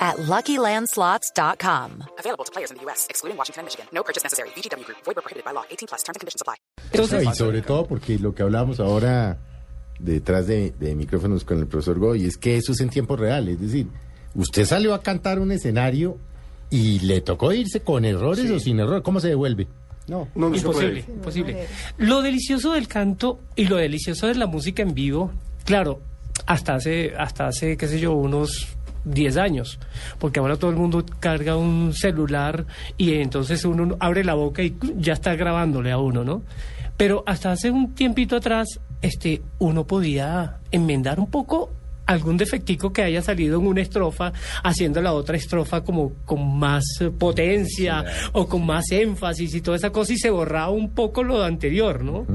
at LuckyLandSlots.com. Available to players in the U.S., excluding Washington and Michigan. No purchase necessary. VGW Group. Void where prohibited by law. 18 plus. Terms and conditions apply. No, y sobre todo porque lo que hablamos ahora detrás de, de micrófonos con el profesor Goy es que eso es en tiempo real. Es decir, usted salió a cantar un escenario y le tocó irse con errores o sin errores. ¿Cómo se devuelve? No, No, no se Imposible, puede. imposible. Lo delicioso del canto y lo delicioso de la música en vivo, claro, hasta hace, hasta hace, qué sé yo, unos 10 años, porque ahora todo el mundo carga un celular y entonces uno abre la boca y ya está grabándole a uno, ¿no? Pero hasta hace un tiempito atrás, este, uno podía enmendar un poco algún defectico que haya salido en una estrofa, haciendo la otra estrofa como con más potencia o con más énfasis y toda esa cosa y se borraba un poco lo anterior, ¿no?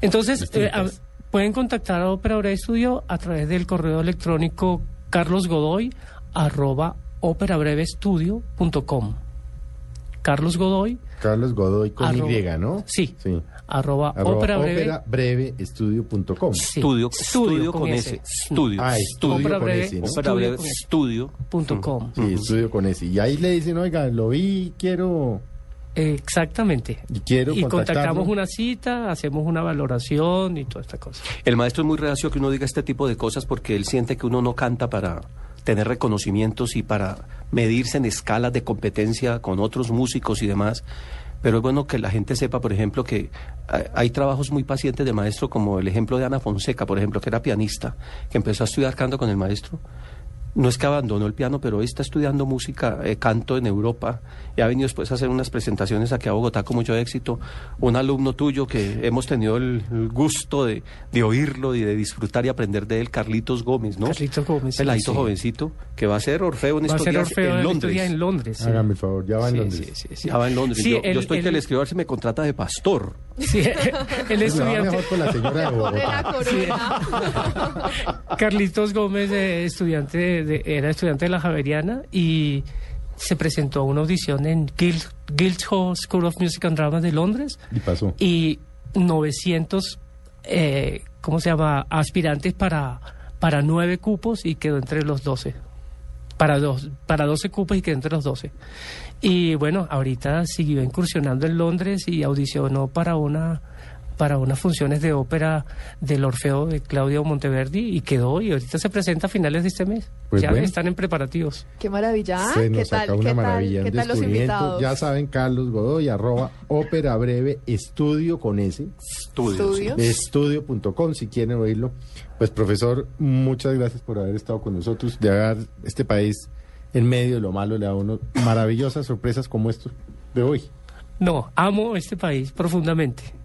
Entonces, eh, a- pueden contactar a Ópera Breve Estudio a través del correo electrónico carlosgodoy arroba operabrevestudio.com Carlos Godoy Carlos Godoy con Arroba- Y, ¿no? Sí. Sí. arroba, Arroba breve sí, Estudio, estudio con S. Estudio. Ah, estudio Ópera con breve, ¿no? Con S. com. Sí, estudio con ese. Y ahí le dicen, oiga, lo vi, quiero... Exactamente. Y quiero y contactamos una cita, hacemos una valoración y toda esta cosa. El maestro es muy reacio que uno diga este tipo de cosas porque él siente que uno no canta para tener reconocimientos y para medirse en escalas de competencia con otros músicos y demás. Pero es bueno que la gente sepa, por ejemplo, que hay trabajos muy pacientes de maestro, como el ejemplo de Ana Fonseca, por ejemplo, que era pianista, que empezó a estudiar canto con el maestro. No es que abandonó el piano, pero hoy está estudiando música, eh, canto en Europa, y ha venido después a hacer unas presentaciones aquí a Bogotá con mucho éxito. Un alumno tuyo que hemos tenido el, el gusto de, de oírlo y de disfrutar y aprender de él, Carlitos Gómez, ¿no? Carlitos Gómez, Peladito sí. jovencito, que va a ser Orfeo en Va a estos ser días Orfeo en Londres. en Londres. sí. Hágame el favor, ya va en Sí, Londres. sí, sí, sí. Ya va en Londres. Sí, yo, estoy él- que le escribo a ver si me contrata de pastor. Sí, el Pues estudiante. mejor con la señora de Bogotá. Carlitos Gómez, eh, estudiante de- de- era estudiante de la Javeriana y se presentó a una audición en Guild, Guildhall School of Music and Drama de Londres Y pasó. y 900, eh, ¿cómo se llama?, aspirantes para, para nueve cupos y quedó entre los 12. Para, dos, para 12 cupos y quedó entre los 12. Y bueno, ahorita siguió incursionando en Londres y audicionó para una para unas funciones de ópera del Orfeo de Claudio Monteverdi y quedó y ahorita se presenta a finales de este mes. Pues ya bueno. están en preparativos. Qué maravilla. ¿ah? Se ¿Qué nos tal? saca una ¿Qué maravilla, tal? ¿Qué tal los descubrimiento. invitados? Ya saben, Carlos Godoy, arroba ópera breve estudio con ese. Estudios. Estudio.com si quieren oírlo. Pues profesor, muchas gracias por haber estado con nosotros, de haber este país en medio de lo malo le da a uno maravillosas sorpresas como esto de hoy. No, amo este país profundamente.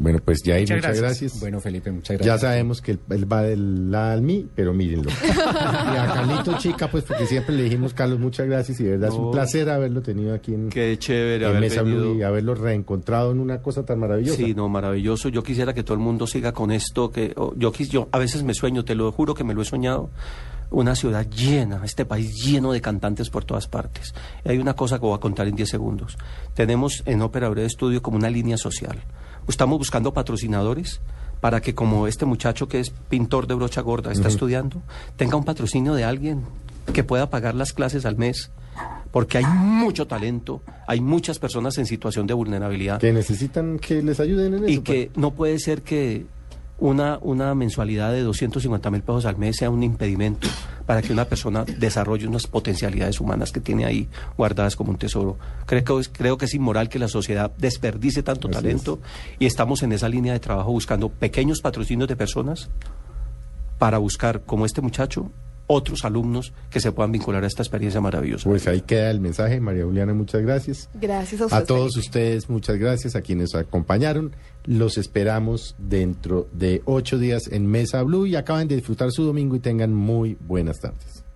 Bueno, pues ya Muchas muchas, gracias. gracias. Bueno, Felipe, muchas Ya gracias. sabemos que él, él va del la al mí, pero mírenlo. y a Carlito Chica, pues porque siempre le dijimos, Carlos, muchas gracias y de verdad es un placer haberlo tenido aquí en, Qué chévere en haber Mesa Blue y haberlo reencontrado en una cosa tan maravillosa. Sí, no, maravilloso. Yo quisiera que todo el mundo siga con esto. que oh, yo, quis- yo a veces me sueño, te lo juro que me lo he soñado. Una ciudad llena, este país lleno de cantantes por todas partes. Hay una cosa que voy a contar en 10 segundos. Tenemos en Ópera Breve Estudio como una línea social. Estamos buscando patrocinadores para que como este muchacho que es pintor de brocha gorda, está estudiando, tenga un patrocinio de alguien que pueda pagar las clases al mes. Porque hay mucho talento, hay muchas personas en situación de vulnerabilidad Que necesitan que les ayuden en eso. y que no puede ser que una, una mensualidad de 250 mil pesos al mes sea un impedimento para que una persona desarrolle unas potencialidades humanas que tiene ahí guardadas como un tesoro. Creo que, es- creo que es inmoral que la sociedad desperdice tanto Así talento y estamos en esa línea de trabajo buscando pequeños patrocinios de personas para buscar, como este muchacho, otros alumnos que se puedan vincular a esta experiencia maravillosa. Pues ahí queda el mensaje, María Juliana, muchas gracias. Gracias a usted. A todos ustedes, muchas gracias. A quienes acompañaron, los esperamos dentro de ocho días en Mesa Blue y acaben de disfrutar su domingo y tengan muy buenas tardes.